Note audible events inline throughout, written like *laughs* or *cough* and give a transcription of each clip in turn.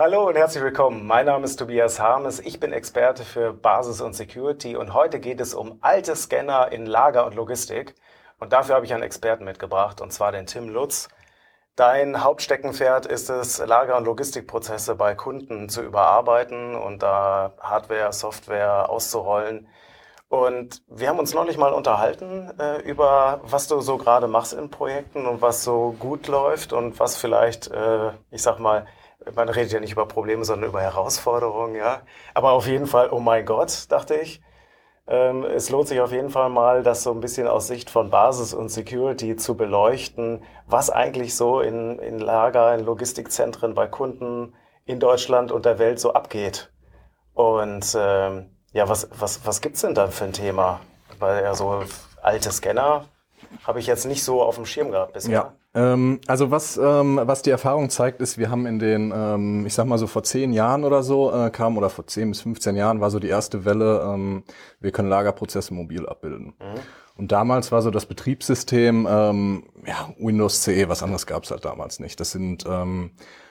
Hallo und herzlich willkommen. Mein Name ist Tobias Harmes. Ich bin Experte für Basis und Security und heute geht es um alte Scanner in Lager und Logistik. Und dafür habe ich einen Experten mitgebracht und zwar den Tim Lutz. Dein Hauptsteckenpferd ist es, Lager- und Logistikprozesse bei Kunden zu überarbeiten und da Hardware, Software auszurollen. Und wir haben uns neulich mal unterhalten äh, über, was du so gerade machst in Projekten und was so gut läuft und was vielleicht, äh, ich sag mal, man redet ja nicht über Probleme, sondern über Herausforderungen, ja. Aber auf jeden Fall, oh mein Gott, dachte ich. Ähm, es lohnt sich auf jeden Fall mal, das so ein bisschen aus Sicht von Basis und Security zu beleuchten, was eigentlich so in, in Lager, in Logistikzentren bei Kunden in Deutschland und der Welt so abgeht. Und ähm, ja, was, was, was gibt's denn da für ein Thema? Weil ja so alte Scanner habe ich jetzt nicht so auf dem Schirm gehabt bisher. Ja. Ähm, also was, ähm, was die Erfahrung zeigt, ist, wir haben in den, ähm, ich sag mal so vor zehn Jahren oder so, äh, kam, oder vor zehn bis 15 Jahren war so die erste Welle, ähm, wir können Lagerprozesse mobil abbilden. Mhm. Und damals war so das Betriebssystem, ähm, ja, Windows CE, was anderes gab es halt damals nicht. Das sind ähm,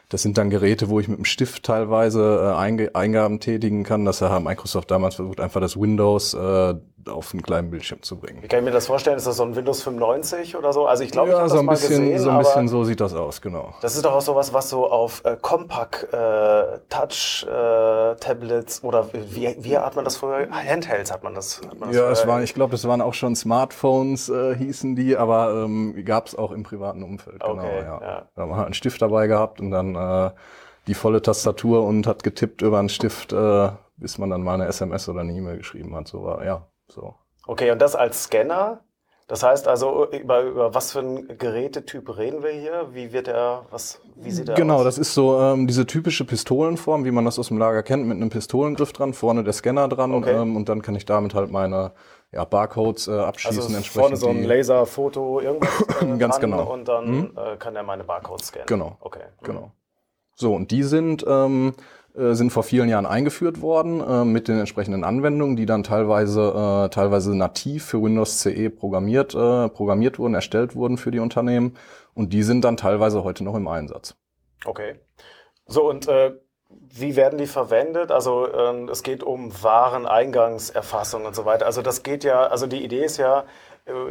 das sind dann Geräte, wo ich mit dem Stift teilweise äh, Eingaben tätigen kann. Das hat Microsoft damals versucht, einfach das Windows äh, auf einen kleinen Bildschirm zu bringen. Wie kann ich mir das vorstellen? Ist das so ein Windows 95 oder so? Also ich glaube, ja, ich so ein bisschen, gesehen, so ein bisschen so sieht das aus, genau. Das ist doch auch sowas, was so auf äh, Compact äh, Touch äh, Tablets oder wie, wie hat man das früher? Handhelds hat man das. Hat man das ja, es waren, ich glaube, es waren auch schon Smartphones äh, hießen die, aber ähm, gab es auch im privaten Umfeld. Genau, okay, ja. ja. Da hat man einen Stift dabei gehabt und dann äh, die volle Tastatur und hat getippt über einen Stift, äh, bis man dann mal eine SMS oder eine E-Mail geschrieben hat. So war, ja, so. Okay, und das als Scanner? Das heißt also, über, über was für einen Gerätetyp reden wir hier? Wie wird er, was, wie sieht er genau, aus? Genau, das ist so ähm, diese typische Pistolenform, wie man das aus dem Lager kennt, mit einem Pistolengriff dran, vorne der Scanner dran Okay. ähm, und dann kann ich damit halt meine ja, Barcodes äh, abschließen. Also entsprechend vorne so ein Laserfoto, irgendwas äh, *clears throat* Ganz genau. und dann Mhm. äh, kann er meine Barcodes scannen. Genau. Okay. Mhm. Genau. So, und die sind, ähm, äh, sind vor vielen Jahren eingeführt worden äh, mit den entsprechenden Anwendungen, die dann teilweise, äh, teilweise nativ für Windows CE programmiert, äh, programmiert wurden, erstellt wurden für die Unternehmen. Und die sind dann teilweise heute noch im Einsatz. Okay. So, und äh, wie werden die verwendet? Also ähm, es geht um Wareneingangserfassung und so weiter. Also das geht ja, also die Idee ist ja, äh,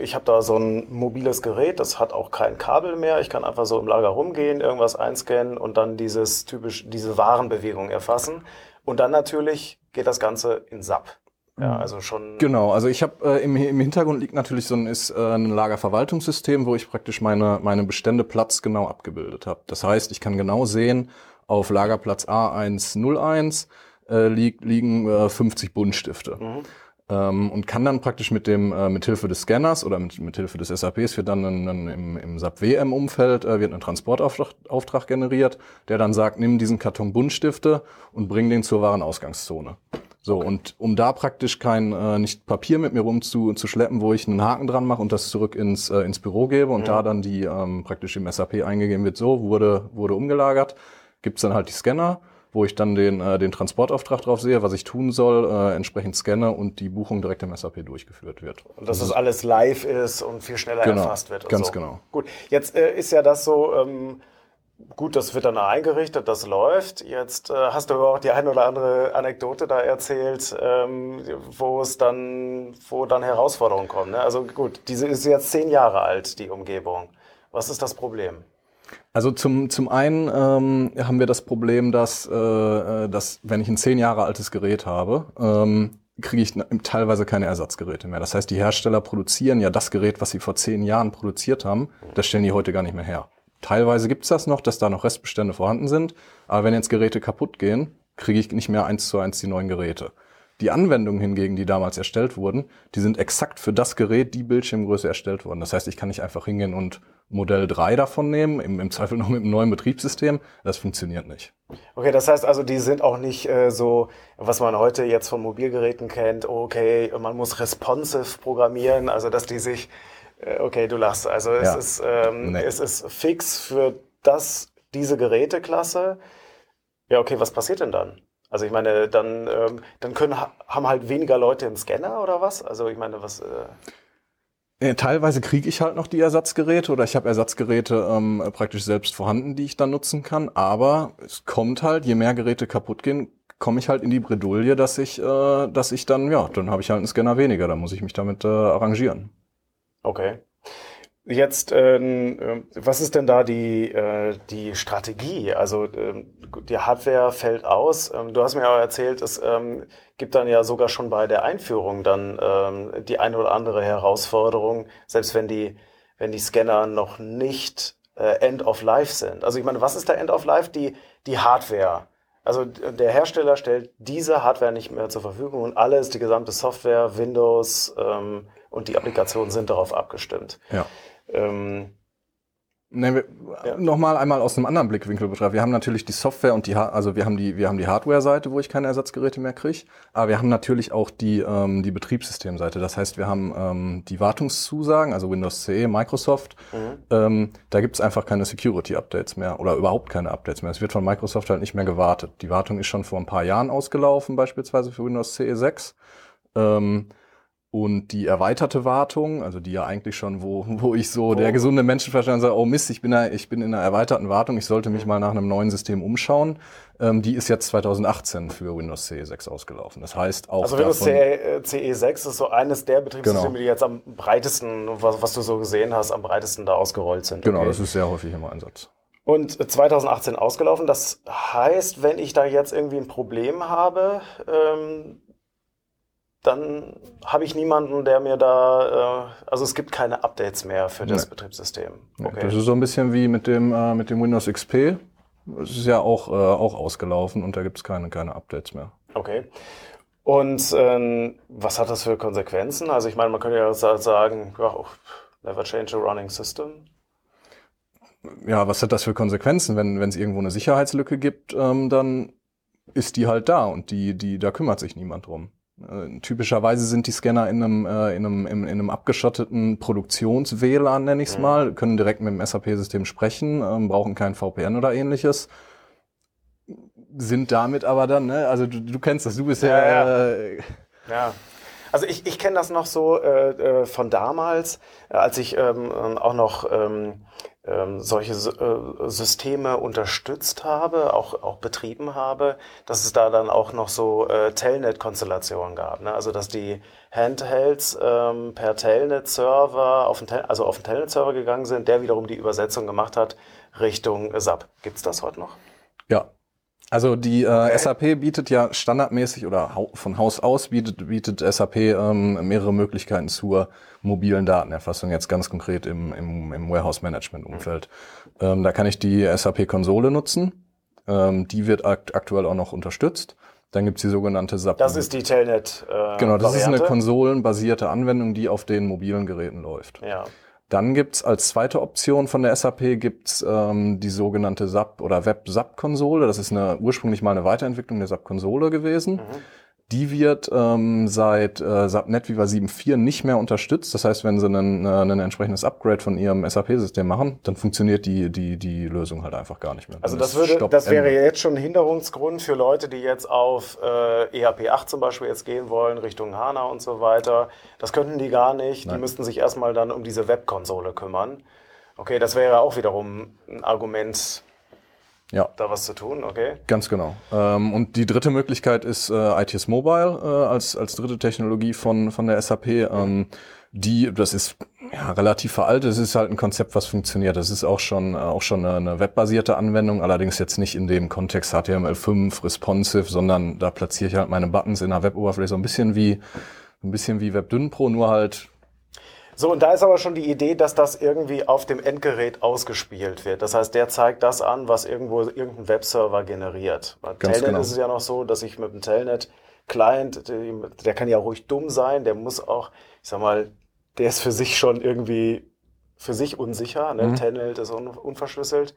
ich habe da so ein mobiles Gerät, das hat auch kein Kabel mehr. Ich kann einfach so im Lager rumgehen, irgendwas einscannen und dann dieses typisch, diese Warenbewegung erfassen. Und dann natürlich geht das Ganze in SAP. Ja, also schon. Genau, also ich habe äh, im, im Hintergrund liegt natürlich so ein, ist, äh, ein Lagerverwaltungssystem, wo ich praktisch meine, meine Bestände platzgenau abgebildet habe. Das heißt, ich kann genau sehen, auf Lagerplatz A101 äh, lieg, liegen äh, 50 Buntstifte. Mhm. Ähm, und kann dann praktisch mit dem äh, mit Hilfe des Scanners oder mit, mit Hilfe des SAPs wird dann ein, ein, im, im SAP WM Umfeld äh, wird ein Transportauftrag Auftrag generiert, der dann sagt, nimm diesen Karton Buntstifte und bring den zur Warenausgangszone. So und um da praktisch kein äh, nicht Papier mit mir rum zu, zu schleppen, wo ich einen Haken dran mache und das zurück ins äh, ins Büro gebe und da dann die ähm, praktisch im SAP eingegeben wird, so wurde wurde umgelagert, gibt's dann halt die Scanner wo ich dann den, äh, den Transportauftrag drauf sehe, was ich tun soll, äh, entsprechend scanne und die Buchung direkt im SAP durchgeführt wird. Und dass das alles live ist und viel schneller Genau, erfasst wird. Ganz so. genau. Gut, jetzt äh, ist ja das so, ähm, gut, das wird dann eingerichtet, das läuft. Jetzt äh, hast du aber auch die eine oder andere Anekdote da erzählt, ähm, wo es dann, wo dann Herausforderungen kommen. Ne? Also gut, diese ist jetzt zehn Jahre alt, die Umgebung. Was ist das Problem? Also zum, zum einen ähm, haben wir das Problem, dass, äh, dass wenn ich ein zehn Jahre altes Gerät habe, ähm, kriege ich teilweise keine Ersatzgeräte mehr. Das heißt, die Hersteller produzieren ja das Gerät, was sie vor zehn Jahren produziert haben, das stellen die heute gar nicht mehr her. Teilweise gibt's das noch, dass da noch Restbestände vorhanden sind, aber wenn jetzt Geräte kaputt gehen, kriege ich nicht mehr eins zu eins die neuen Geräte. Die Anwendungen hingegen, die damals erstellt wurden, die sind exakt für das Gerät, die Bildschirmgröße erstellt worden. Das heißt, ich kann nicht einfach hingehen und Modell 3 davon nehmen, im, im Zweifel noch mit einem neuen Betriebssystem. Das funktioniert nicht. Okay, das heißt also, die sind auch nicht äh, so, was man heute jetzt von Mobilgeräten kennt, okay, man muss responsive programmieren, also dass die sich, äh, okay, du lachst, also es, Ja. ist, ähm, Nee. es ist fix für das, diese Geräteklasse. Ja, okay, was passiert denn dann? Also ich meine, dann, ähm, dann können, haben halt weniger Leute einen Scanner oder was? Also ich meine, was... Äh, Ja, teilweise kriege ich halt noch die Ersatzgeräte oder ich habe Ersatzgeräte ähm, praktisch selbst vorhanden, die ich dann nutzen kann. Aber es kommt halt, je mehr Geräte kaputt gehen, komme ich halt in die Bredouille, dass ich, äh, dass ich dann, ja, dann habe ich halt einen Scanner weniger, da muss ich mich damit äh, arrangieren. Okay. Jetzt, ähm, äh, was ist denn da die, äh, die Strategie? Also ähm, die Hardware fällt aus. Ähm, du hast mir aber erzählt, es ähm, gibt dann ja sogar schon bei der Einführung dann ähm, die eine oder andere Herausforderung, selbst wenn die, wenn die Scanner noch nicht äh, End of Life sind. Also ich meine, was ist da End of Life? Die, die Hardware. Also der Hersteller stellt diese Hardware nicht mehr zur Verfügung und alles, die gesamte Software, Windows ähm, und die Applikationen sind darauf abgestimmt. Ja. Ähm, Nee, wir, ja. Nochmal einmal aus einem anderen Blickwinkel betrachtet. Wir haben natürlich die Software und die, also wir haben die, wir haben die Hardware-Seite, wo ich keine Ersatzgeräte mehr kriege. Aber wir haben natürlich auch die, ähm, die Betriebssystemseite. Das heißt, wir haben ähm, die Wartungszusagen, also Windows CE, Microsoft. Mhm. Ähm, da gibt es einfach keine Security-Updates mehr oder überhaupt keine Updates mehr. Es wird von Microsoft halt nicht mehr gewartet. Die Wartung ist schon vor ein paar Jahren ausgelaufen, beispielsweise für Windows CE 6. Ähm, und die erweiterte Wartung, also die ja eigentlich schon, wo, *laughs* wo ich so, oh. der gesunde Menschenverstand sagt, oh Mist, ich bin, da, ich bin in einer erweiterten Wartung, ich sollte mich mal nach einem neuen System umschauen, ähm, die ist jetzt 2018 für Windows CE 6 ausgelaufen. Das heißt auch. Also Windows CE, CE 6 ist so eines der Betriebssysteme, genau. die jetzt am breitesten, was, was du so gesehen hast, am breitesten da ausgerollt sind. Genau, okay. das ist sehr häufig im Einsatz. Und 2018 ausgelaufen. Das heißt, wenn ich da jetzt irgendwie ein Problem habe, ähm, dann habe ich niemanden, der mir da, äh, also es gibt keine Updates mehr für das nee. Betriebssystem. Okay. Das ist so ein bisschen wie mit dem, äh, mit dem Windows XP. Das ist ja auch, äh, auch ausgelaufen und da gibt es keine, keine Updates mehr. Okay. Und ähm, was hat das für Konsequenzen? Also ich meine, man könnte ja sagen, ja, never change a running system. Ja, was hat das für Konsequenzen? Wenn es irgendwo eine Sicherheitslücke gibt, ähm, dann ist die halt da und die, die, da kümmert sich niemand drum. Äh, typischerweise sind die Scanner in einem, äh, in einem, in, in einem abgeschotteten Produktions-WLAN, nenne ich es mhm. mal, können direkt mit dem SAP-System sprechen, ähm, brauchen kein VPN oder ähnliches. Sind damit aber dann, ne, also du, du kennst das, du bist ja. Ja, äh, ja. Also ich, ich kenne das noch so äh, äh von damals, als ich ähm, auch noch ähm, ähm, solche äh, Systeme unterstützt habe, auch, auch betrieben habe, dass es da dann auch noch so äh, Telnet-Konstellationen gab. Ne? Also dass die Handhelds ähm, per Telnet-Server auf den, Tel also auf den Telnet-Server gegangen sind, der wiederum die Übersetzung gemacht hat Richtung SAP. Gibt's das heute noch? Ja, also die äh, okay. SAP bietet ja standardmäßig oder von Haus aus bietet, bietet SAP ähm, mehrere Möglichkeiten zur mobilen Datenerfassung, jetzt ganz konkret im, im, im Warehouse-Management-Umfeld. Ähm, da kann ich die SAP-Konsole nutzen. Ähm, die wird akt aktuell auch noch unterstützt. Dann gibt's die sogenannte SAP. Das ist die Telnet. Äh, genau, das Variante. ist eine konsolenbasierte Anwendung, die auf den mobilen Geräten läuft. Ja. Dann gibt's als zweite Option von der SAP gibt's ähm, die sogenannte SAP oder Web-SAP-Konsole. Das ist eine, ursprünglich mal eine Weiterentwicklung der SAP-Konsole gewesen. Mhm. Die wird ähm, seit äh, SAP NetWeaver 7.4 nicht mehr unterstützt. Das heißt, wenn sie ein, äh, entsprechendes Upgrade von ihrem SAP-System machen, dann funktioniert die, die, die Lösung halt einfach gar nicht mehr. Also das, würde, das wäre jetzt schon ein Hinderungsgrund für Leute, die jetzt auf äh, EHP 8 zum Beispiel jetzt gehen wollen, Richtung HANA und so weiter. Das könnten die gar nicht. Nein. Die müssten sich erstmal dann um diese Webkonsole kümmern. Okay, das wäre auch wiederum ein Argument, ja. da was zu tun, okay? Ganz genau. Ähm, und die dritte Möglichkeit ist äh, ITS Mobile äh, als, als dritte Technologie von, von der SAP. Ähm, die, das ist ja, relativ veraltet. Es ist halt ein Konzept, was funktioniert. Das ist auch schon, äh, auch schon eine, eine webbasierte Anwendung, allerdings jetzt nicht in dem Kontext HTML5 responsive, sondern da platziere ich halt meine Buttons in der Web-Oberfläche so ein bisschen wie, ein bisschen wie WebDyn Pro, nur halt so, und da ist aber schon die Idee, dass das irgendwie auf dem Endgerät ausgespielt wird. Das heißt, der zeigt das an, was irgendwo irgendein Webserver generiert. Bei Ganz Telnet genau. ist es ja noch so, dass ich mit dem Telnet Client, der kann ja ruhig dumm sein, der muss auch, ich sag mal, der ist für sich schon irgendwie für sich unsicher. Ne? Mhm. Telnet ist un unverschlüsselt.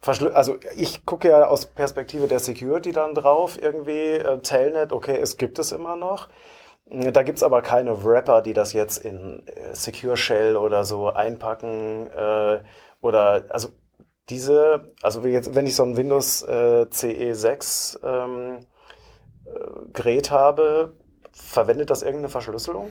Verschlü also ich gucke ja aus Perspektive der Security dann drauf, irgendwie äh, Telnet, okay, es gibt es immer noch. Da gibt's aber keine Wrapper, die das jetzt in äh, Secure Shell oder so einpacken. Äh, oder also diese, also jetzt, wenn ich so ein Windows äh, CE6 ähm, äh, Gerät habe, verwendet das irgendeine Verschlüsselung?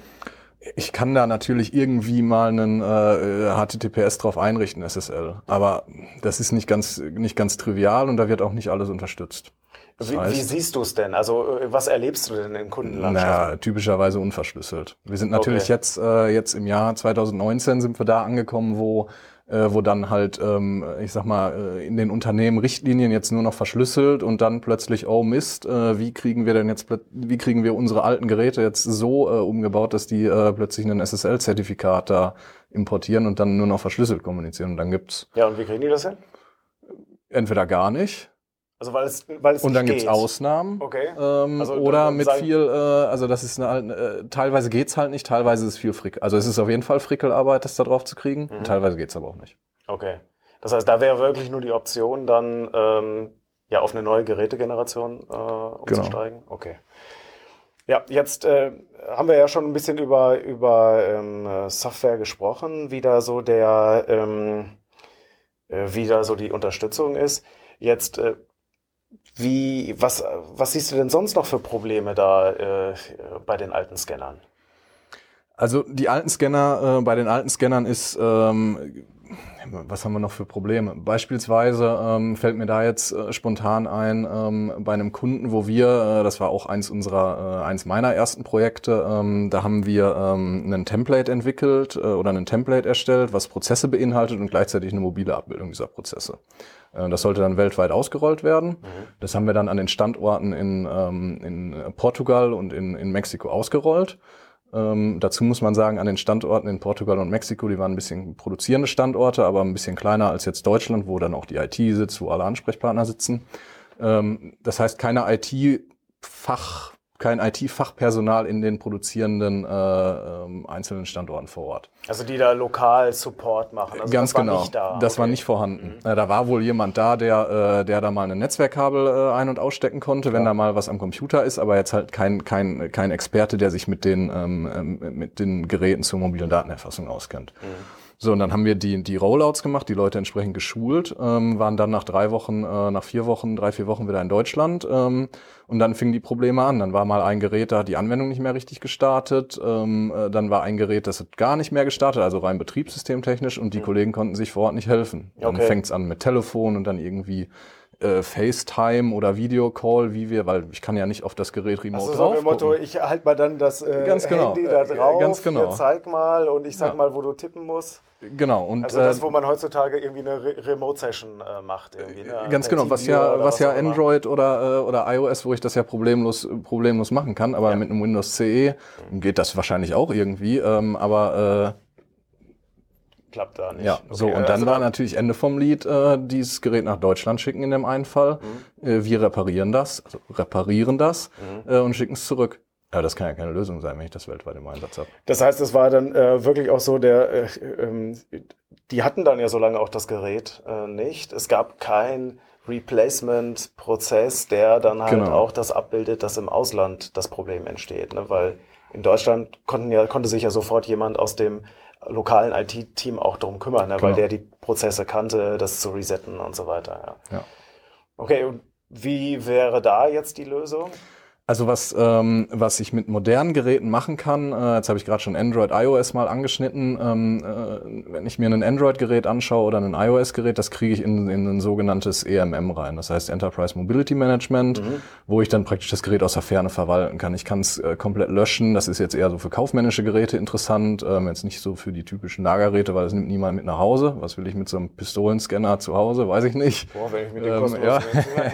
Ich kann da natürlich irgendwie mal einen äh, HTTPS drauf einrichten, SSL. Aber das ist nicht ganz, nicht ganz trivial und da wird auch nicht alles unterstützt. Das wie, heißt, wie, siehst du es denn? Also äh, was erlebst du denn in Kundenlandschaften? Naja, typischerweise unverschlüsselt. Wir sind natürlich okay. jetzt, äh, jetzt im Jahr 2019 sind wir da angekommen, wo äh, wo dann halt, ähm, ich sag mal, äh, in den Unternehmen Richtlinien jetzt nur noch verschlüsselt und dann plötzlich, oh Mist, äh, wie kriegen wir denn jetzt, wie kriegen wir unsere alten Geräte jetzt so äh, umgebaut, dass die äh, plötzlich ein SSL-Zertifikat da importieren und dann nur noch verschlüsselt kommunizieren und dann gibt's. Ja, und wie kriegen die das hin? Entweder gar nicht also weil es, weil es Und dann gibt's Ausnahmen. Okay. Ähm, also, oder mit viel, äh, also das ist eine, äh, teilweise geht's halt nicht, teilweise ist es viel Frickel. Also es ist auf jeden Fall Frickelarbeit, das da drauf zu kriegen. Mhm. Teilweise geht's aber auch nicht. Okay. Das heißt, da wäre wirklich nur die Option, dann ähm, ja auf eine neue Gerätegeneration äh, umzusteigen. Genau. Okay. Ja, jetzt äh, haben wir ja schon ein bisschen über, über ähm, Software gesprochen, wie da so der, ähm, äh, wie da so die Unterstützung ist. Jetzt äh, wie, was, was siehst du denn sonst noch für Probleme da äh, bei den alten Scannern? Also die alten Scanner, äh, bei den alten Scannern ist, ähm, was haben wir noch für Probleme? Beispielsweise ähm, fällt mir da jetzt äh, spontan ein, ähm, bei einem Kunden, wo wir, äh, das war auch eins unserer, äh, eins meiner ersten Projekte, ähm, da haben wir ähm, einen Template entwickelt äh, oder einen Template erstellt, was Prozesse beinhaltet und gleichzeitig eine mobile Abbildung dieser Prozesse. Äh, das sollte dann weltweit ausgerollt werden. Mhm. Das haben wir dann an den Standorten in, ähm, in Portugal und in, in Mexiko ausgerollt. Ähm, dazu muss man sagen, an den Standorten in Portugal und Mexiko, die waren ein bisschen produzierende Standorte, aber ein bisschen kleiner als jetzt Deutschland, wo dann auch die IT sitzt, wo alle Ansprechpartner sitzen. Ähm, das heißt, keine IT-Fach kein IT-Fachpersonal in den produzierenden äh, ähm, einzelnen Standorten vor Ort. Also die da lokal Support machen. Also Ganz das genau. War nicht da. Das okay. war nicht vorhanden. Mhm. Äh, da war wohl jemand da, der, äh, der da mal ein Netzwerkkabel äh, ein- und ausstecken konnte, wenn ja. da mal was am Computer ist, aber jetzt halt kein, kein, kein Experte, der sich mit den, ähm, ähm mit den Geräten zur mobilen Datenerfassung auskennt. Mhm. So, und dann haben wir die, die Rollouts gemacht, die Leute entsprechend geschult, ähm, waren dann nach drei Wochen, äh, nach vier Wochen, drei, vier Wochen wieder in Deutschland. Ähm, und dann fingen die Probleme an. Dann war mal ein Gerät, da hat die Anwendung nicht mehr richtig gestartet. Ähm, äh, dann war ein Gerät, das hat gar nicht mehr gestartet, also rein betriebssystemtechnisch. Und die mhm. Kollegen konnten sich vor Ort nicht helfen. Dann okay. fängt's an mit Telefon und dann irgendwie äh, FaceTime oder Videocall, wie wir, weil ich kann ja nicht auf das Gerät remote also drauf. So Motto, ich halte mal dann das äh, ganz genau. Handy da äh, drauf, ganz genau. zeig mal und ich sag ja. mal, wo du tippen musst. Genau. Und, also das, äh, wo man heutzutage irgendwie eine Re Remote-Session äh, macht. Irgendwie, ne? Ganz genau, was ja, was, was ja Android oder, äh, oder iOS, wo ich das ja problemlos, problemlos machen kann, aber ja. mit einem Windows CE mhm. geht das wahrscheinlich auch irgendwie. Ähm, aber äh, klappt da nicht. Ja, okay, so und dann also war natürlich Ende vom Lied, äh, dieses Gerät nach Deutschland schicken in dem einen Fall. Mhm. Äh, wir reparieren das, also reparieren das mhm. äh, und schicken es zurück. Aber das kann ja keine Lösung sein, wenn ich das weltweit im Einsatz habe. Das heißt, es war dann äh, wirklich auch so, der, äh, ähm, die hatten dann ja so lange auch das Gerät äh, nicht. Es gab kein Replacement-Prozess, der dann halt genau. auch das abbildet, dass im Ausland das Problem entsteht. Ne? Weil in Deutschland konnten ja, konnte sich ja sofort jemand aus dem lokalen IT-Team auch darum kümmern, ne? Genau. weil der die Prozesse kannte, das zu resetten und so weiter. Ja. ja. Okay, und wie wäre da jetzt die Lösung? Also was, ähm, was ich mit modernen Geräten machen kann, äh, jetzt habe ich gerade schon Android, iOS mal angeschnitten, ähm, äh, wenn ich mir ein Android-Gerät anschaue oder ein iOS-Gerät, das kriege ich in, in ein sogenanntes EMM rein, das heißt Enterprise Mobility Management, mhm. wo ich dann praktisch das Gerät aus der Ferne verwalten kann. Ich kann es äh, komplett löschen, das ist jetzt eher so für kaufmännische Geräte interessant, ähm, jetzt nicht so für die typischen Lagergeräte, weil es nimmt niemand mit nach Hause. Was will ich mit so einem Pistolenscanner zu Hause, weiß ich nicht. Boah, wenn ich mit dem ähm, ja.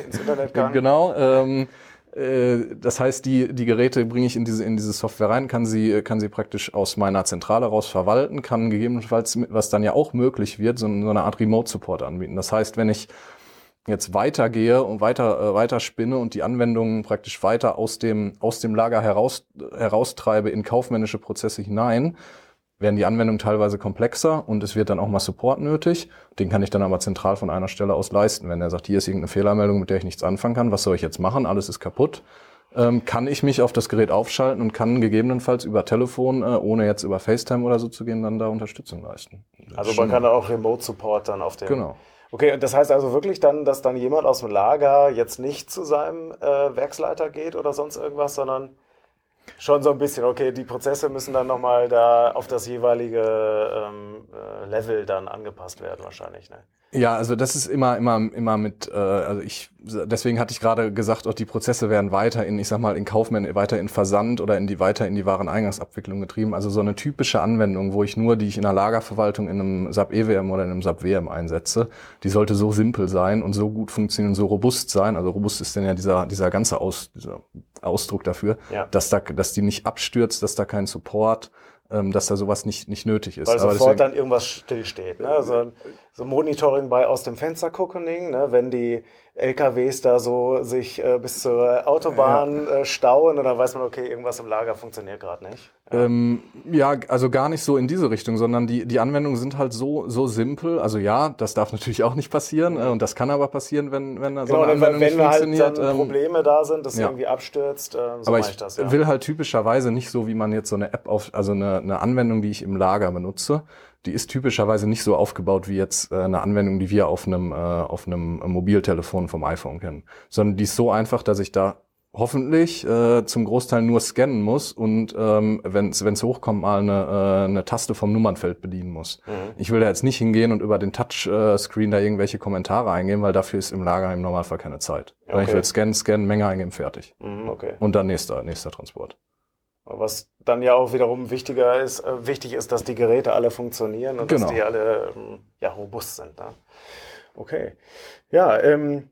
ins Internet *laughs* kann. genau. Ähm, äh, das heißt, die, die Geräte bringe ich in diese, in diese Software rein, kann sie, kann sie praktisch aus meiner Zentrale raus verwalten, kann gegebenenfalls, was dann ja auch möglich wird, so, so eine Art Remote-Support anbieten. Das heißt, wenn ich jetzt weitergehe und weiter, äh, weiter spinne und die Anwendungen praktisch weiter aus dem, aus dem Lager heraus, heraustreibe in kaufmännische Prozesse hinein, werden die Anwendungen teilweise komplexer und es wird dann auch mal Support nötig. Den kann ich dann aber zentral von einer Stelle aus leisten. Wenn er sagt, hier ist irgendeine Fehlermeldung, mit der ich nichts anfangen kann, was soll ich jetzt machen? Alles ist kaputt. Ähm, kann ich mich auf das Gerät aufschalten und kann gegebenenfalls über Telefon, äh, ohne jetzt über FaceTime oder so zu gehen, dann da Unterstützung leisten. Also man kann auch Remote Support dann auf dem. Genau. Okay, und das heißt also wirklich dann, dass dann jemand aus dem Lager jetzt nicht zu seinem äh, Werksleiter geht oder sonst irgendwas, sondern Schon so ein bisschen, okay, die Prozesse müssen dann nochmal da auf das jeweilige ähm, äh, Level dann angepasst werden wahrscheinlich. Ne? Ja, also das ist immer, immer, immer mit, äh, also ich, deswegen hatte ich gerade gesagt, auch die Prozesse werden weiter in, ich sag mal, in Kaufmann, weiter in Versand oder in die weiter in die Wareneingangsabwicklung getrieben. Also so eine typische Anwendung, wo ich nur, die ich in der Lagerverwaltung in einem SAP EWM oder in einem SAP WM einsetze, die sollte so simpel sein und so gut funktionieren, so robust sein. Also robust ist denn ja dieser, dieser ganze Aus, dieser Ausdruck dafür, ja. dass da, dass die nicht abstürzt, dass da kein Support ähm, dass da sowas nicht, nicht nötig ist. Weil Aber sofort deswegen, dann irgendwas stillsteht. Ne? Also, so Monitoring bei aus dem Fenster gucken, ne? wenn die LKWs da so sich äh, bis zur Autobahn ja. äh, stauen und dann weiß man, okay, irgendwas im Lager funktioniert gerade nicht. Ja. Ähm, ja, also gar nicht so in diese Richtung, sondern die, die Anwendungen sind halt so, so simpel. Also ja, das darf *laughs* natürlich auch nicht passieren äh, und das kann aber passieren, wenn, wenn da so genau, eine Anwendung wenn, wenn nicht funktioniert. Halt dann ähm, Probleme da sind, dass ja. irgendwie abstürzt, äh, so aber ich, ich das, ja. will halt typischerweise nicht so, wie man jetzt so eine App auf, also eine, eine Anwendung, die ich im Lager benutze, die ist typischerweise nicht so aufgebaut wie jetzt äh, eine Anwendung, die wir auf einem, äh, auf einem Mobiltelefon vom iPhone kennen, sondern die ist so einfach, dass ich da hoffentlich äh, zum Großteil nur scannen muss und ähm, wenn es hochkommt, mal eine, äh, eine Taste vom Nummernfeld bedienen muss. Mhm. Ich will da jetzt nicht hingehen und über den Touchscreen da irgendwelche Kommentare eingeben, weil dafür ist im Lager im Normalfall keine Zeit. Okay. Ich will scannen, scannen, Menge eingeben, fertig. Mhm, okay. Und dann nächster, nächster Transport. Was dann ja auch wiederum wichtiger ist, äh, wichtig ist, dass die Geräte alle funktionieren und genau. dass die alle ähm, ja, robust sind. Ne? Okay. Ja, ähm,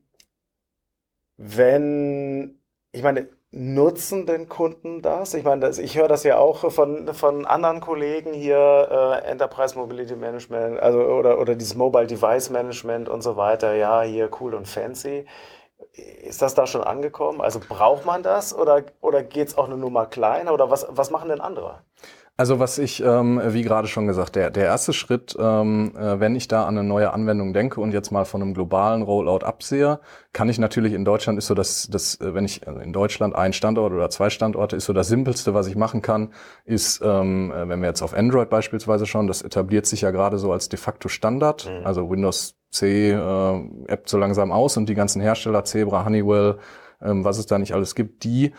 wenn, ich meine, nutzen denn Kunden das? Ich meine, das, ich höre das ja auch von, von anderen Kollegen hier, äh, Enterprise Mobility Management, also oder, oder dieses Mobile Device Management und so weiter, ja, hier cool und fancy. Ist das da schon angekommen? Also braucht man das oder, oder geht es auch eine Nummer kleiner oder was, was machen denn andere? Also was ich, ähm, wie gerade schon gesagt, der, der erste Schritt, ähm, äh, wenn ich da an eine neue Anwendung denke und jetzt mal von einem globalen Rollout absehe, kann ich natürlich in Deutschland ist so dass das, äh, wenn ich also in Deutschland ein Standort oder zwei Standorte ist so das Simpelste, was ich machen kann, ist, ähm, äh, wenn wir jetzt auf Android beispielsweise schauen, das etabliert sich ja gerade so als de facto Standard, mhm. also Windows C äh, App so langsam aus und die ganzen Hersteller, Zebra, Honeywell, ähm, was es da nicht alles gibt, die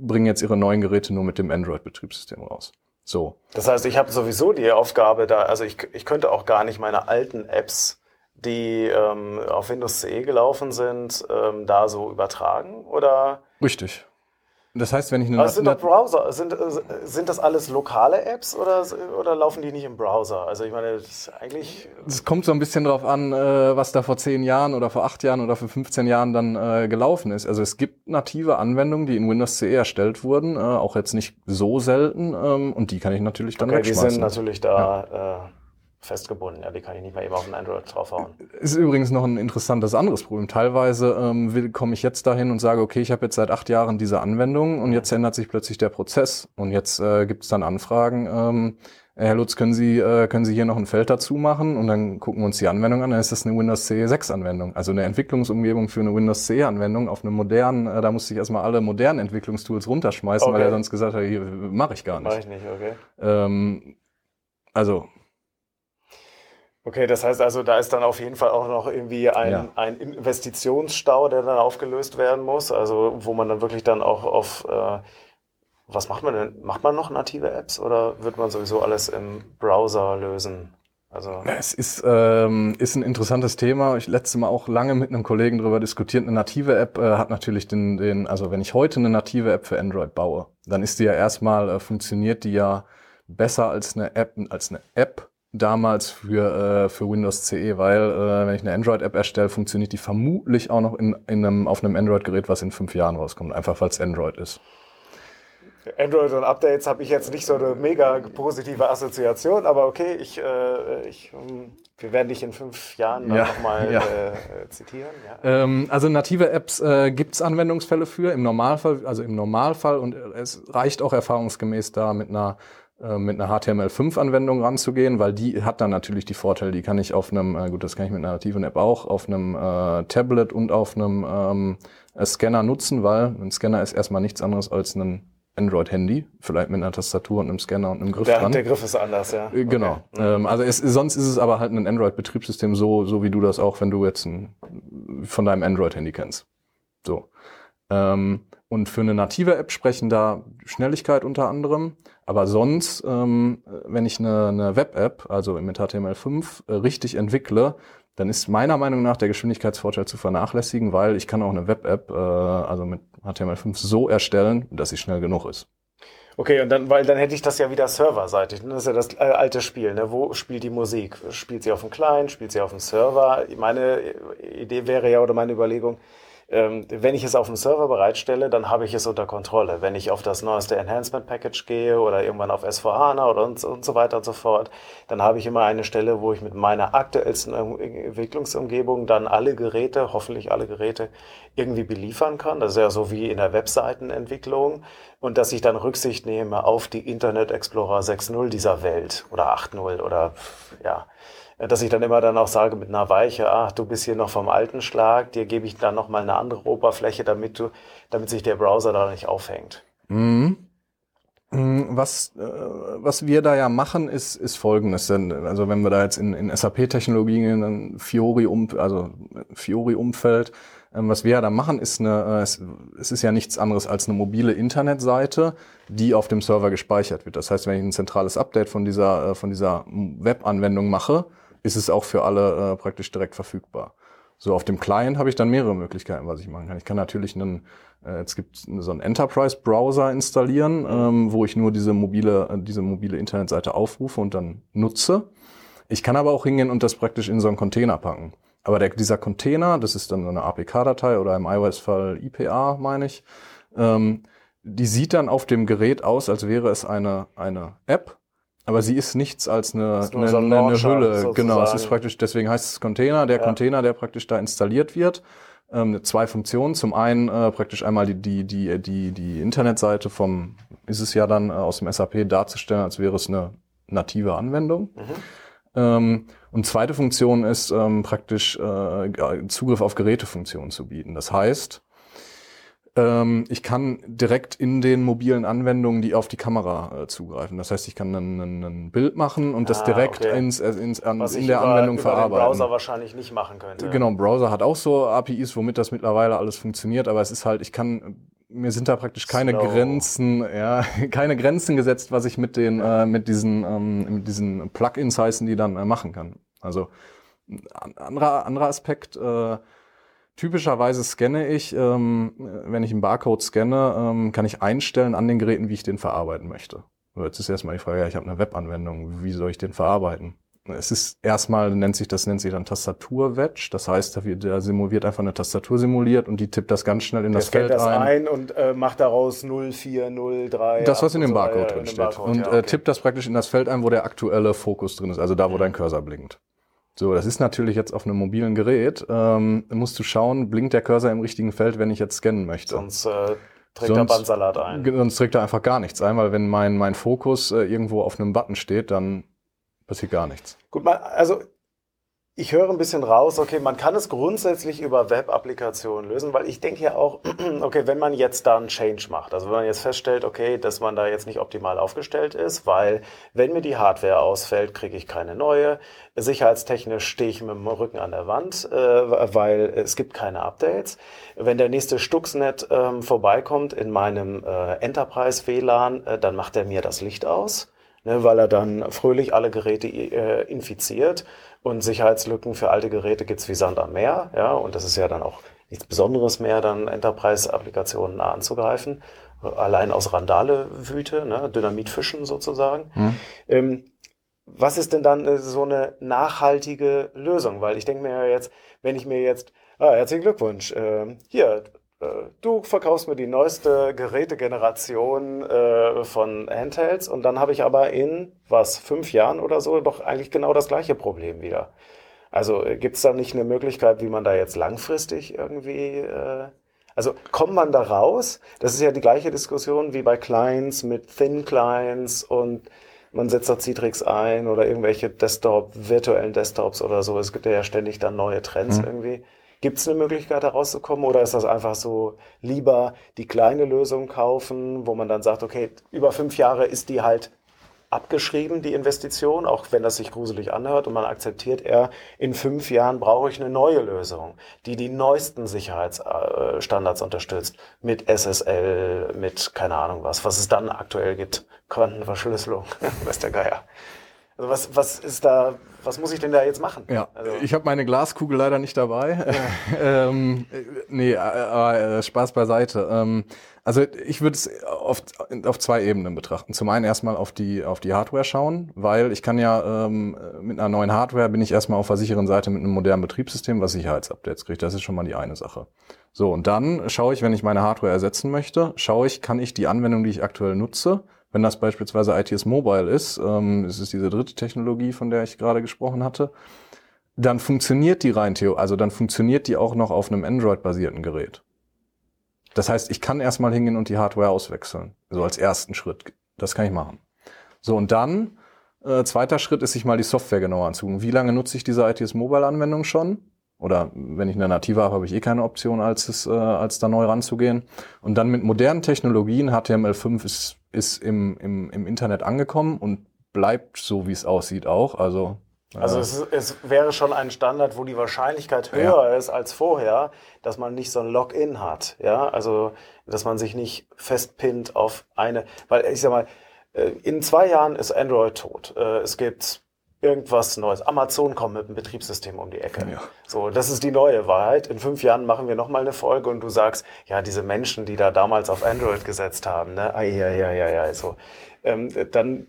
bringen jetzt ihre neuen Geräte nur mit dem Android-Betriebssystem raus. So. Das heißt, ich habe sowieso die Aufgabe da, also ich, ich könnte auch gar nicht meine alten Apps, die ähm, auf Windows CE gelaufen sind, ähm, da so übertragen, oder? Richtig. Das heißt, wenn ich eine. Also sind doch Browser, sind, sind das alles lokale Apps oder, oder laufen die nicht im Browser? Also ich meine, das ist eigentlich. Es kommt so ein bisschen drauf an, äh, was da vor zehn Jahren oder vor acht Jahren oder vor 15 Jahren dann äh, gelaufen ist. Also es gibt native Anwendungen, die in Windows CE erstellt wurden, äh, auch jetzt nicht so selten, ähm, und die kann ich natürlich dann okay, wegschmeißen. Die sind natürlich da. Ja festgebunden. Ja, die kann ich nicht mal eben auf ein Android draufhauen. Ist übrigens noch ein interessantes anderes Problem. Teilweise ähm, komme ich jetzt dahin und sage, okay, ich habe jetzt seit acht Jahren diese Anwendung und jetzt ändert sich plötzlich der Prozess und jetzt äh, gibt es dann Anfragen. Ähm, Herr Lutz, können Sie, äh, können Sie hier noch ein Feld dazu machen? Und dann gucken wir uns die Anwendung an. Dann ist das eine Windows CE 6 Anwendung. Also eine Entwicklungsumgebung für eine Windows CE Anwendung auf einem modernen, äh, da musste ich erstmal alle modernen Entwicklungstools runterschmeißen, okay. weil er sonst gesagt hat, hier mache ich gar nicht. Mache ich nicht, okay. Ähm, also Okay, das heißt also, da ist dann auf jeden Fall auch noch irgendwie ein, ja. ein Investitionsstau, der dann aufgelöst werden muss. Also wo man dann wirklich dann auch auf äh, was macht man denn? Macht man noch native Apps oder wird man sowieso alles im Browser lösen? Also es ist, ähm, ist ein interessantes Thema. Ich letzte Mal auch lange mit einem Kollegen darüber diskutiert. Eine native App äh, hat natürlich den, den, also wenn ich heute eine native App für Android baue, dann ist die ja erstmal, äh, funktioniert die ja besser als eine App, als eine App damals für, äh, für Windows CE, weil äh, wenn ich eine Android-App erstelle, funktioniert die vermutlich auch noch in, in einem, auf einem Android-Gerät, was in fünf Jahren rauskommt, einfach weil es Android ist. Android und Updates habe ich jetzt nicht so eine mega positive Assoziation, aber okay, ich, äh, ich, ähm, wir werden dich in fünf Jahren ja, nochmal ja. äh, zitieren. Ja. Ähm, also native Apps äh, gibt es Anwendungsfälle für, im Normalfall, also im Normalfall und es reicht auch erfahrungsgemäß da mit einer äh, mit einer HTML5-Anwendung ranzugehen, weil die hat dann natürlich die Vorteile, die kann ich auf einem, äh, gut, das kann ich mit einer nativen App auch, auf einem äh, Tablet und auf einem ähm, Scanner nutzen, weil ein Scanner ist erstmal nichts anderes als ein Android-Handy, vielleicht mit einer Tastatur und einem Scanner und einem Griff der, dran. Der Griff ist anders, ja. Äh, genau. Okay. Ähm, also es, sonst ist es aber halt ein Android-Betriebssystem, so, so wie du das auch, wenn du jetzt ein, von deinem Android-Handy kennst. So. Ähm, und für eine native App sprechen da Schnelligkeit unter anderem. Aber sonst, ähm, wenn ich eine, eine Web-App, also mit HTML5, äh, richtig entwickle, dann ist meiner Meinung nach der Geschwindigkeitsvorteil zu vernachlässigen, weil ich kann auch eine Web-App, äh, also mit HTML5 so erstellen, dass sie schnell genug ist. Okay, und dann, weil dann hätte ich das ja wieder serverseitig. Das ist ja das äh, alte Spiel. Ne? Wo spielt die Musik? Spielt sie auf dem Client? Spielt sie auf dem Server? Meine Idee wäre ja oder meine Überlegung, ähm, wenn ich es auf dem Server bereitstelle, dann habe ich es unter Kontrolle. Wenn ich auf das neueste Enhancement Package gehe oder irgendwann auf S4HANA oder und, und so weiter und so fort, dann habe ich immer eine Stelle, wo ich mit meiner aktuellsten Entwicklungsumgebung dann alle Geräte, hoffentlich alle Geräte, irgendwie beliefern kann. Das ist ja so wie in der Webseitenentwicklung und dass ich dann Rücksicht nehme auf die Internet Explorer 6.0 dieser Welt oder 8.0 oder ja dass ich dann immer dann auch sage mit einer Weiche, ach, du bist hier noch vom alten Schlag, dir gebe ich dann noch mal eine andere Oberfläche, damit du, damit sich der Browser da nicht aufhängt. Mhm. mhm. Was, äh, was wir da ja machen, ist, ist folgendes. Also wenn wir da jetzt in, in SAP-Technologien, in Fiori, um, also Fiori-Umfeld, ähm, was wir ja da machen, ist eine, äh, es, es ist ja nichts anderes als eine mobile Internetseite, die auf dem Server gespeichert wird. Das heißt, wenn ich ein zentrales Update von dieser, äh, von dieser Web-Anwendung mache, ist es auch für alle äh, praktisch direkt verfügbar. So, auf dem Client habe ich dann mehrere Möglichkeiten, was ich machen kann. Ich kann natürlich einen, äh, jetzt gibt so einen Enterprise-Browser installieren, ähm, wo ich nur diese mobile, äh, diese mobile Internetseite aufrufe und dann nutze. Ich kann aber auch hingehen und das praktisch in so einen Container packen. Aber der, dieser Container, das ist dann so eine APK-Datei oder im iOS-Fall IPA, meine ich, ähm, die sieht dann auf dem Gerät aus, als wäre es eine, eine App aber sie ist nichts als eine, eine, so ein eine Hülle. Sozusagen. Genau, es ist praktisch, deswegen heißt es Container, der ja. Container, der praktisch da installiert wird. Ähm, zwei Funktionen. Zum einen äh, praktisch einmal die, die, die, die, die Internetseite vom, ist es ja dann äh, aus dem SAP darzustellen, als wäre es eine native Anwendung. Mhm. Ähm, und zweite Funktion ist ähm, praktisch äh, Zugriff auf Gerätefunktionen zu bieten. Das heißt, ähm, ich kann direkt in den mobilen Anwendungen die auf die Kamera äh, zugreifen. Das heißt, ich kann ein, Bild machen und das ah, direkt okay. ins, äh, ins, an, in der über, Anwendung über verarbeiten. Was Browser wahrscheinlich nicht machen könnte. Genau, ein Browser hat auch so APIs, womit das mittlerweile alles funktioniert, aber es ist halt, ich kann mir sind da praktisch keine Slow. Grenzen, ja, *laughs* keine Grenzen gesetzt, was ich mit den, äh, mit diesen, ähm, mit diesen Plugins heißen, die dann äh, machen kann. Also ein anderer, anderer Aspekt, äh, Typischerweise scanne ich, ähm, wenn ich einen Barcode scanne, ähm, kann ich einstellen an den Geräten, wie ich den verarbeiten möchte. Jetzt ist erstmal die Frage, ja, ich habe eine Webanwendung, wie soll ich den verarbeiten? Es ist erstmal, nennt sich das nennt sich dann Tastatur-Wedge. Das heißt, da wird, da simuliert einfach eine Tastatur simuliert und die tippt das ganz schnell in Der das Feld das ein. ein und äh, macht daraus 0403. Das, was in dem Barcode so, drin steht. Barcode, und ja, äh, okay. äh, tippt das praktisch in das Feld ein, wo der aktuelle Fokus drin ist, also da, wo mhm. dein Cursor blinkt. So, das ist natürlich jetzt auf einem mobilen Gerät. Ähm, musst du schauen, blinkt der Cursor im richtigen Feld, wenn ich jetzt scannen möchte. Sonst äh, trägt sonst, er Bandsalat ein. Sonst trägt er einfach gar nichts ein, weil wenn mein, mein Fokus äh, irgendwo auf einem Button steht, dann passiert gar nichts. Gut, mal, also ich höre ein bisschen raus, okay, man kann es grundsätzlich über Web-Applikationen lösen, weil ich denke ja auch, *clears throat* okay, wenn man jetzt da einen Change macht, also wenn man jetzt feststellt, okay, dass man da jetzt nicht optimal aufgestellt ist, weil wenn mir die Hardware ausfällt, kriege ich keine neue. Sicherheitstechnisch stehe ich mit dem Rücken an der Wand, äh, weil es gibt keine Updates. Wenn der nächste Stuxnet ähm, vorbeikommt in meinem äh, Enterprise-WLAN, äh, dann macht er mir das Licht aus. Ne, weil er dann fröhlich alle Geräte äh, infiziert und Sicherheitslücken für alte Geräte gibt's wie Sand am Meer. Ja, und das ist ja dann auch nichts Besonderes mehr, dann Enterprise-Applikationen anzugreifen. Allein aus Randale-Wüte, ne? Dynamitfischen sozusagen. Hm. Ähm, was ist denn dann äh, so eine nachhaltige Lösung? Weil ich denke mir ja jetzt, wenn ich mir jetzt, ah, herzlichen Glückwunsch, äh, hier, du verkaufst mir die neueste Gerätegeneration äh, von Handhelds und dann habe ich aber in, was, fünf Jahren oder so doch eigentlich genau das gleiche Problem wieder. Also äh, gibt es da nicht eine Möglichkeit, wie man da jetzt langfristig irgendwie... Äh, also kommt man da raus? Das ist ja die gleiche Diskussion wie bei Clients mit Thin Clients und man setzt da Citrix ein oder irgendwelche Desktop, virtuellen Desktops oder so. Es gibt ja ständig dann neue Trends mhm. irgendwie. Gibt es eine Möglichkeit, da rauszukommen oder ist das einfach so lieber die kleine Lösung kaufen, wo man dann sagt, okay, über fünf Jahre ist die halt abgeschrieben, die Investition, auch wenn das sich gruselig anhört und man akzeptiert eher, in fünf Jahren brauche ich eine neue Lösung, die die neuesten Sicherheitsstandards unterstützt, mit SSL, mit keine Ahnung was, was es dann aktuell gibt, Quantenverschlüsselung, *laughs* weiß der Geier. Also was, was ist da, was muss ich denn da jetzt machen? Ja, also, ich habe meine Glaskugel leider nicht dabei. Ja. *laughs* ähm, nee, äh, äh, Spaß beiseite. Ähm, also ich würde es auf, auf zwei Ebenen betrachten. Zum einen erstmal auf die, auf die Hardware schauen, weil ich kann ja ähm, mit einer neuen Hardware bin ich erstmal auf der sicheren Seite mit einem modernen Betriebssystem, was Sicherheitsupdates kriegt. Das ist schon mal die eine Sache. So, und dann schaue ich, wenn ich meine Hardware ersetzen möchte, schaue ich, kann ich die Anwendung, die ich aktuell nutze, wenn das beispielsweise ITS Mobile ist, ähm, es ist diese dritte Technologie, von der ich gerade gesprochen hatte, dann funktioniert die rein Theo, also dann funktioniert die auch noch auf einem Android-basierten Gerät. Das heißt, ich kann erstmal hingehen und die Hardware auswechseln. So als ersten Schritt. Das kann ich machen. So, und dann, äh, zweiter Schritt ist, sich mal die Software genauer anzugucken. Wie lange nutze ich diese ITS Mobile-Anwendung schon? Oder wenn ich eine native habe, habe ich eh keine Option, als, es, äh, als da neu ranzugehen. Und dann mit modernen Technologien, HTML5 ist, ist im, im, im Internet angekommen und bleibt so, wie es aussieht auch. Also also äh, es, es, wäre schon ein Standard, wo die Wahrscheinlichkeit höher ja. ist als vorher, dass man nicht so ein Login hat. Ja, also dass man sich nicht festpinnt auf eine, weil ich sag mal, äh, in zwei Jahren ist Android tot. Äh, es gibt irgendwas Neues. Amazon kommt mit einem Betriebssystem um die Ecke. Ja. So, das ist die neue Wahrheit. In fünf Jahren machen wir nochmal eine Folge und du sagst, ja, diese Menschen, die da damals auf Android gesetzt haben, ne, ai, ai, ai, ai, ai, so. Ähm, dann,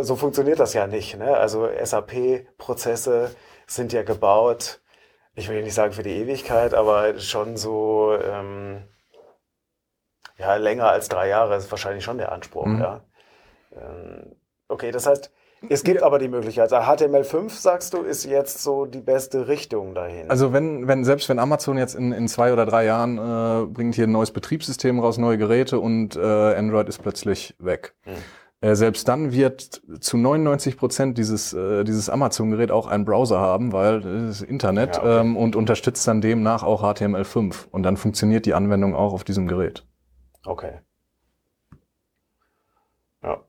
so funktioniert das ja nicht. Ne? Also SAP-Prozesse sind ja gebaut, ich will nicht sagen für die Ewigkeit, aber schon so, ähm, ja, länger als drei Jahre ist wahrscheinlich schon der Anspruch, mhm. ja. Ähm, okay, das heißt, es gibt ja. aber die Möglichkeit. Also HTML5, sagst du, ist jetzt so die beste Richtung dahin. Also wenn, wenn selbst wenn Amazon jetzt in, in zwei oder drei Jahren äh, bringt hier ein neues Betriebssystem raus, neue Geräte und äh, Android ist plötzlich weg. Hm. Äh, selbst dann wird zu 99 Prozent dieses, äh, dieses Amazon-Gerät auch einen Browser haben, weil das ist Internet ja, okay. ähm, und unterstützt dann demnach auch HTML5. Und dann funktioniert die Anwendung auch auf diesem Gerät. Okay. Ja.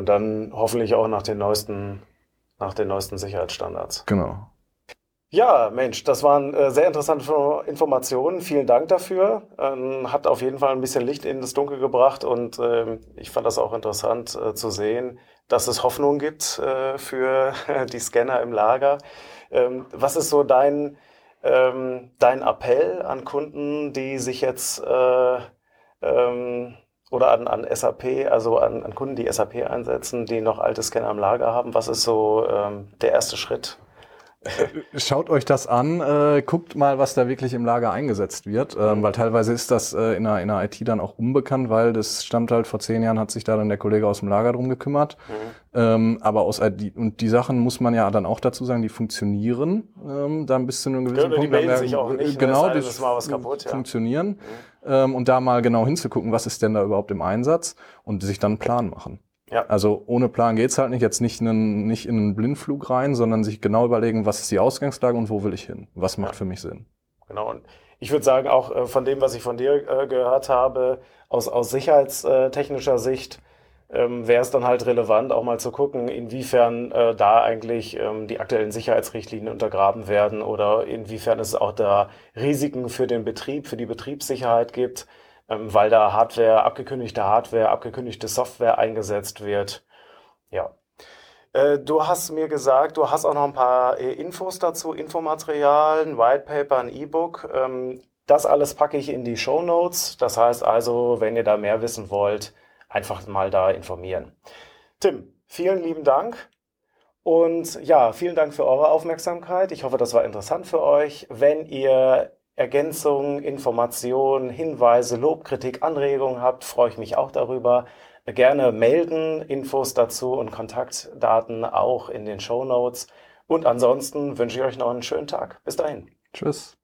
Und dann hoffentlich auch nach den neuesten, nach den neuesten Sicherheitsstandards. Genau. Ja, Mensch, das waren äh, sehr interessante Informationen. Vielen Dank dafür. Ähm, hat auf jeden Fall ein bisschen Licht in das Dunkel gebracht und ähm, ich fand das auch interessant äh, zu sehen, dass es Hoffnung gibt äh, für *laughs* die Scanner im Lager. Ähm, was ist so dein, ähm, dein Appell an Kunden, die sich jetzt äh, ähm, oder an, an SAP, also an, an Kunden, die SAP einsetzen, die noch alte Scanner im Lager haben? Was ist so ähm, der erste Schritt? Schaut euch das an, äh, guckt mal, was da wirklich im Lager eingesetzt wird, ähm, weil teilweise ist das äh, in, der, in der IT dann auch unbekannt, weil das stammt halt vor zehn Jahren, hat sich da dann der Kollege aus dem Lager drum gekümmert. Mhm. Ähm, aber aus IT, und die Sachen muss man ja dann auch dazu sagen, die funktionieren, ähm, dann bis zu einem gewissen Punkt. Die melden sich auch nicht, ne? genau, das, das mal was kaputt, funktionieren. Mhm. Ähm, und da mal genau hinzugucken, was ist denn da überhaupt im Einsatz und sich dann einen Plan machen. Ja. Also ohne Plan geht's halt nicht. Jetzt nicht in, einen, nicht in einen Blindflug rein, sondern sich genau überlegen, was ist die Ausgangslage und wo will ich hin? Was macht ja. für mich Sinn? Genau. Und ich würde sagen, auch äh, von dem, was ich von dir äh, gehört habe, aus, aus sicherheitstechnischer Sicht, ähm, wäre es dann halt relevant, auch mal zu gucken, inwiefern äh, da eigentlich ähm, die aktuellen Sicherheitsrichtlinien untergraben werden oder inwiefern es auch da Risiken für den Betrieb, für die Betriebssicherheit gibt weil da Hardware, abgekündigte Hardware, abgekündigte Software eingesetzt wird. Ja. Äh, du hast mir gesagt, du hast auch noch ein paar äh, Infos dazu, Infomaterial, ein White Paper, ein E-Book. Ähm, das alles packe ich in die Show Notes. Das heißt also, wenn ihr da mehr wissen wollt, einfach mal da informieren. Tim, vielen lieben Dank. Und ja, vielen Dank für eure Aufmerksamkeit. Ich hoffe, das war interessant für euch. Wenn ihr Ergänzungen, Informationen, Hinweise, Lobkritik, Anregungen habt, freue ich mich auch darüber. Gerne melden, Infos dazu und Kontaktdaten auch in den Show Notes. Und ansonsten wünsche ich euch noch einen schönen Tag. Bis dahin. Tschüss.